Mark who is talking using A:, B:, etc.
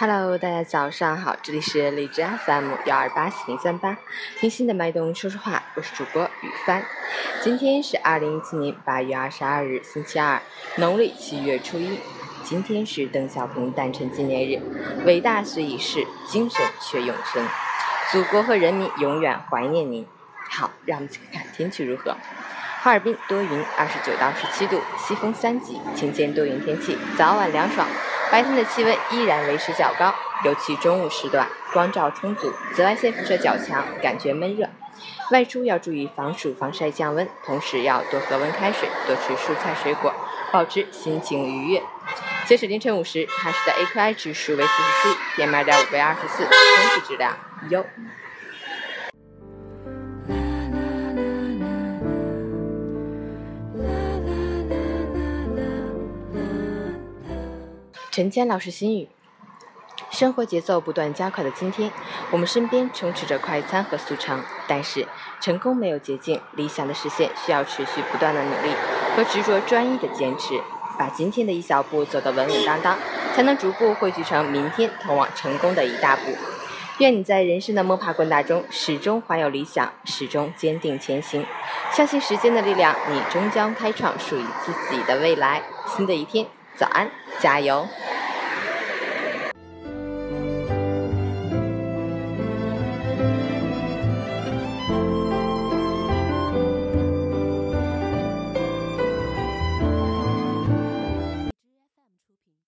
A: Hello，大家早上好，这里是荔枝 FM 幺二八四零三八，听心的脉动说说话，我是主播雨帆。今天是二零一七年八月二十二日，星期二，农历七月初一。今天是邓小平诞辰纪念日，伟大虽已逝，精神却永存。祖国和人民永远怀念您。好，让我们看看天气如何。哈尔滨多云，二十九到十七度，西风三级，晴间多云天气，早晚凉爽。白天的气温依然维持较高，尤其中午时段光照充足，紫外线辐射较强，感觉闷热。外出要注意防暑防晒降温，同时要多喝温开水，多吃蔬菜水果，保持心情愉悦。截止凌晨五时，哈市的 AQI 指数为四十七，PM 二点五为二十四，空气质量优。陈谦老师心语：生活节奏不断加快的今天，我们身边充斥着快餐和速成，但是成功没有捷径，理想的实现需要持续不断的努力和执着专一的坚持，把今天的一小步走得稳稳当当，才能逐步汇聚成明天通往成功的一大步。愿你在人生的摸爬滚打中始终怀有理想，始终坚定前行，相信时间的力量，你终将开创属于自己的未来。新的一天，早安，加油！